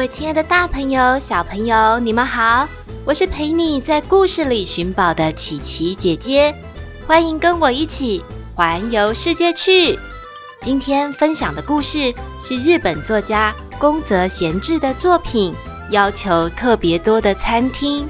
各位亲爱的大朋友、小朋友，你们好！我是陪你在故事里寻宝的琪琪姐姐，欢迎跟我一起环游世界去。今天分享的故事是日本作家宫泽贤治的作品《要求特别多的餐厅》。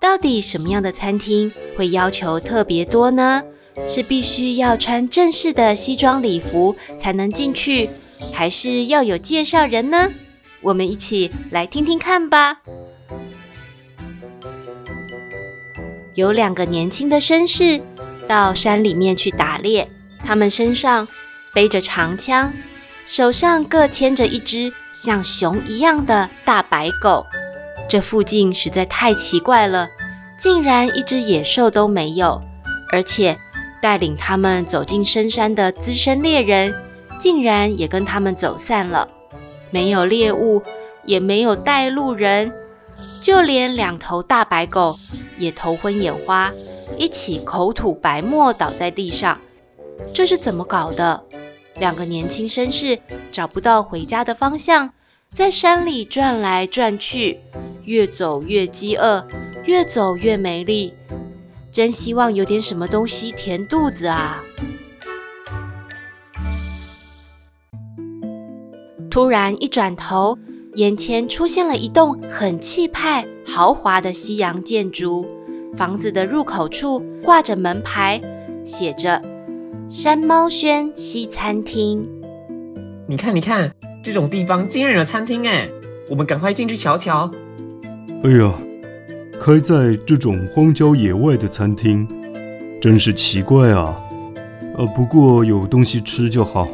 到底什么样的餐厅会要求特别多呢？是必须要穿正式的西装礼服才能进去，还是要有介绍人呢？我们一起来听听看吧。有两个年轻的绅士到山里面去打猎，他们身上背着长枪，手上各牵着一只像熊一样的大白狗。这附近实在太奇怪了，竟然一只野兽都没有，而且。带领他们走进深山的资深猎人，竟然也跟他们走散了。没有猎物，也没有带路人，就连两头大白狗也头昏眼花，一起口吐白沫倒在地上。这是怎么搞的？两个年轻绅士找不到回家的方向，在山里转来转去，越走越饥饿，越走越没力。真希望有点什么东西填肚子啊！突然一转头，眼前出现了一栋很气派、豪华的西洋建筑。房子的入口处挂着门牌，写着“山猫轩西餐厅”。你看，你看，这种地方竟然有餐厅哎！我们赶快进去瞧瞧。哎呀！开在这种荒郊野外的餐厅，真是奇怪啊！呃，不过有东西吃就好。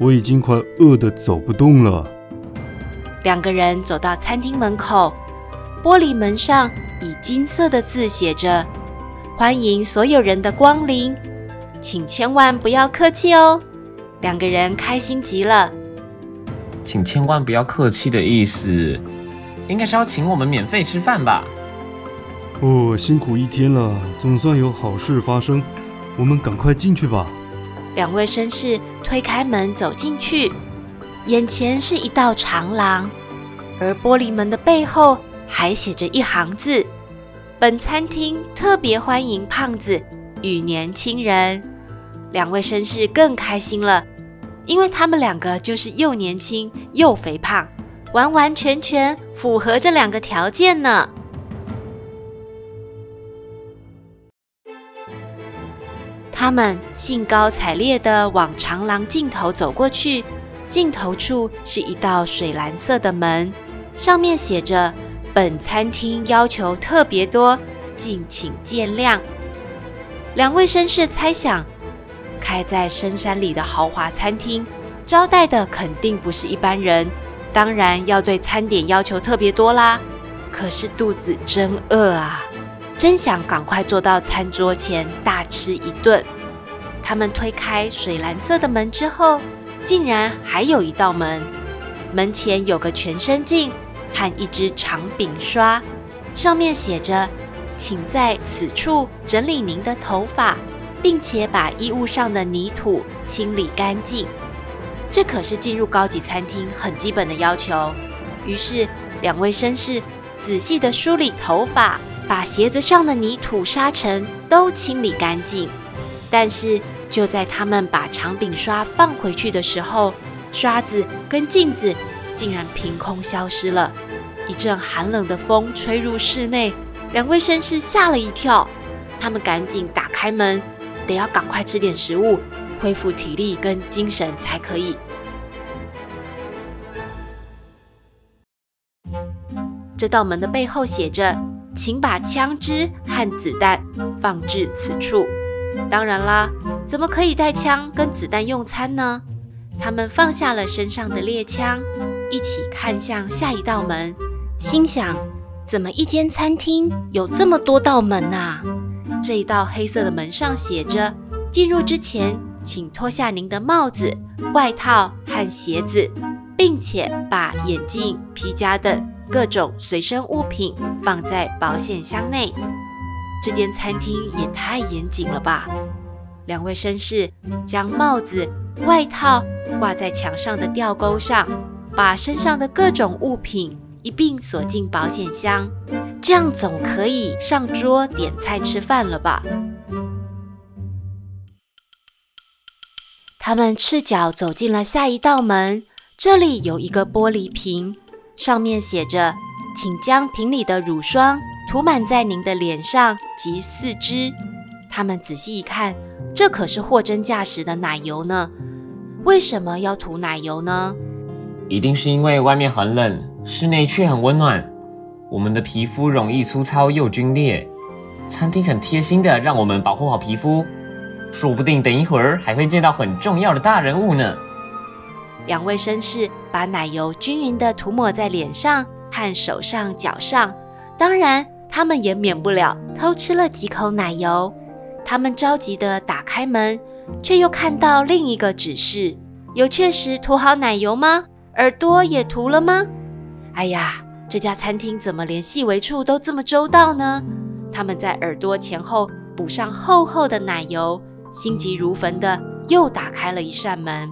我已经快饿得走不动了。两个人走到餐厅门口，玻璃门上以金色的字写着：“欢迎所有人的光临，请千万不要客气哦。”两个人开心极了。请千万不要客气的意思，应该是要请我们免费吃饭吧？哦，辛苦一天了，总算有好事发生。我们赶快进去吧。两位绅士推开门走进去，眼前是一道长廊，而玻璃门的背后还写着一行字：“本餐厅特别欢迎胖子与年轻人。”两位绅士更开心了，因为他们两个就是又年轻又肥胖，完完全全符合这两个条件呢。他们兴高采烈地往长廊尽头走过去，尽头处是一道水蓝色的门，上面写着“本餐厅要求特别多，敬请见谅”。两位绅士猜想，开在深山里的豪华餐厅，招待的肯定不是一般人，当然要对餐点要求特别多啦。可是肚子真饿啊！真想赶快坐到餐桌前大吃一顿。他们推开水蓝色的门之后，竟然还有一道门。门前有个全身镜和一支长柄刷，上面写着：“请在此处整理您的头发，并且把衣物上的泥土清理干净。”这可是进入高级餐厅很基本的要求。于是，两位绅士仔细地梳理头发。把鞋子上的泥土、沙尘都清理干净，但是就在他们把长柄刷放回去的时候，刷子跟镜子竟然凭空消失了。一阵寒冷的风吹入室内，两位绅士吓了一跳，他们赶紧打开门，得要赶快吃点食物，恢复体力跟精神才可以。这道门的背后写着。请把枪支和子弹放置此处。当然啦，怎么可以带枪跟子弹用餐呢？他们放下了身上的猎枪，一起看向下一道门，心想：怎么一间餐厅有这么多道门啊？这一道黑色的门上写着：“进入之前，请脱下您的帽子、外套和鞋子，并且把眼镜、皮夹等各种随身物品放在保险箱内。”这间餐厅也太严谨了吧！两位绅士将帽子、外套挂在墙上的吊钩上，把身上的各种物品一并锁进保险箱，这样总可以上桌点菜吃饭了吧？他们赤脚走进了下一道门，这里有一个玻璃瓶，上面写着：“请将瓶里的乳霜涂满在您的脸上及四肢。”他们仔细一看。这可是货真价实的奶油呢，为什么要涂奶油呢？一定是因为外面很冷，室内却很温暖。我们的皮肤容易粗糙又皲裂，餐厅很贴心的让我们保护好皮肤，说不定等一会儿还会见到很重要的大人物呢。两位绅士把奶油均匀的涂抹在脸上和手上脚上，当然他们也免不了偷吃了几口奶油。他们着急地打开门，却又看到另一个指示：有确实涂好奶油吗？耳朵也涂了吗？哎呀，这家餐厅怎么连细微处都这么周到呢？他们在耳朵前后补上厚厚的奶油，心急如焚地又打开了一扇门。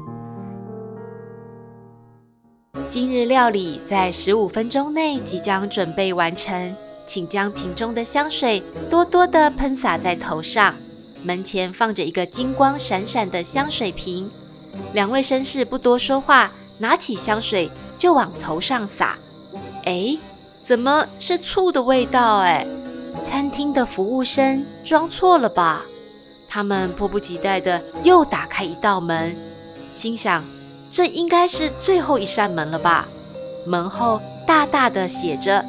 今日料理在十五分钟内即将准备完成，请将瓶中的香水多多地喷洒在头上。门前放着一个金光闪闪的香水瓶，两位绅士不多说话，拿起香水就往头上洒。哎，怎么是醋的味道？哎，餐厅的服务生装错了吧？他们迫不及待地又打开一道门，心想这应该是最后一扇门了吧？门后大大的写着：“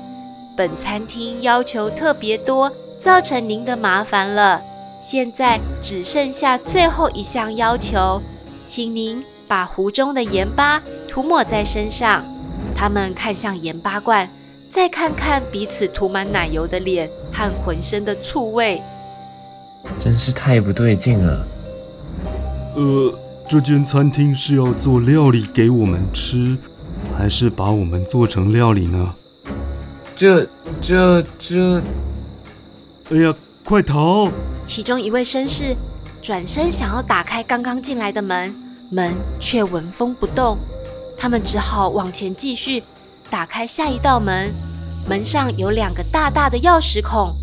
本餐厅要求特别多，造成您的麻烦了。”现在只剩下最后一项要求，请您把壶中的盐巴涂抹在身上。他们看向盐巴罐，再看看彼此涂满奶油的脸和浑身的醋味，真是太不对劲了。呃，这间餐厅是要做料理给我们吃，还是把我们做成料理呢？这、这、这……哎呀，快逃！其中一位绅士转身想要打开刚刚进来的门，门却纹风不动。他们只好往前继续打开下一道门，门上有两个大大的钥匙孔，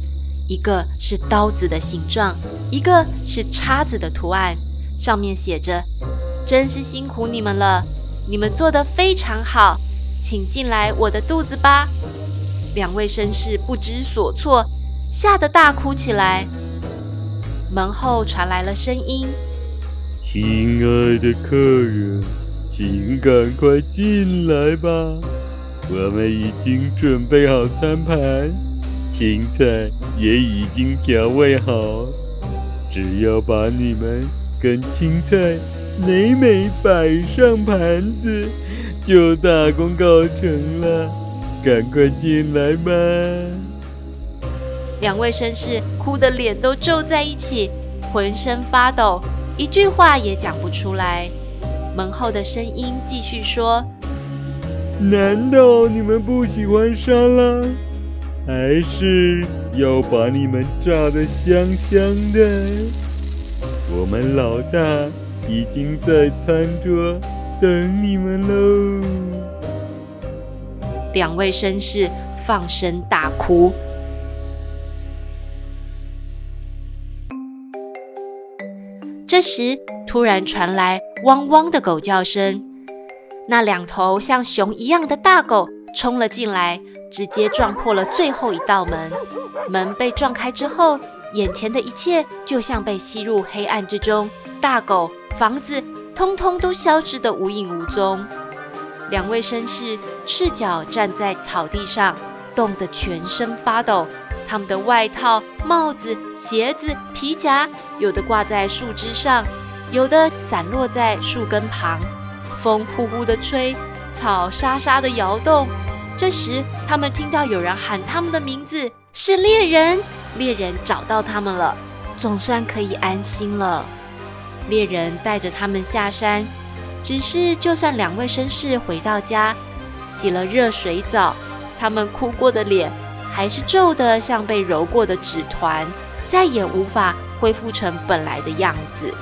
一个是刀子的形状，一个是叉子的图案，上面写着：“真是辛苦你们了，你们做得非常好，请进来我的肚子吧。”两位绅士不知所措，吓得大哭起来。门后传来了声音：“亲爱的客人，请赶快进来吧，我们已经准备好餐盘，青菜也已经调味好，只要把你们跟青菜美美摆上盘子，就大功告成了。赶快进来吧！”两位绅士哭得脸都皱在一起，浑身发抖，一句话也讲不出来。门后的声音继续说：“难道你们不喜欢沙拉？还是要把你们炸得香香的？我们老大已经在餐桌等你们喽！”两位绅士放声大哭。这时，突然传来汪汪的狗叫声。那两头像熊一样的大狗冲了进来，直接撞破了最后一道门。门被撞开之后，眼前的一切就像被吸入黑暗之中，大狗、房子，通通都消失得无影无踪。两位绅士赤脚站在草地上，冻得全身发抖。他们的外套、帽子、鞋子、皮夹，有的挂在树枝上，有的散落在树根旁。风呼呼地吹，草沙沙地摇动。这时，他们听到有人喊他们的名字，是猎人。猎人找到他们了，总算可以安心了。猎人带着他们下山，只是就算两位绅士回到家，洗了热水澡，他们哭过的脸还是皱得像被揉过的纸团，再也无法恢复成本来的样子。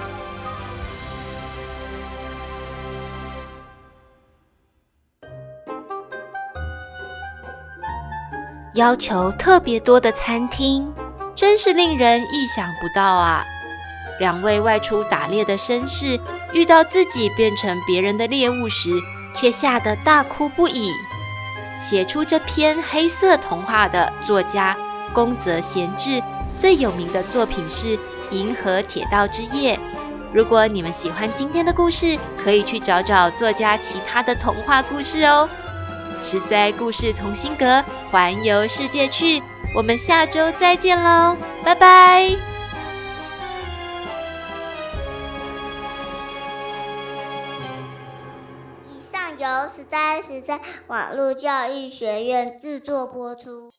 要求特别多的餐厅，真是令人意想不到啊！两位外出打猎的绅士遇到自己变成别人的猎物时，却吓得大哭不已。写出这篇黑色童话的作家宫泽贤治最有名的作品是《银河铁道之夜》。如果你们喜欢今天的故事，可以去找找作家其他的童话故事哦。实在故事同心阁，环游世界去，我们下周再见喽，拜拜！十三十三网络教育学院制作播出。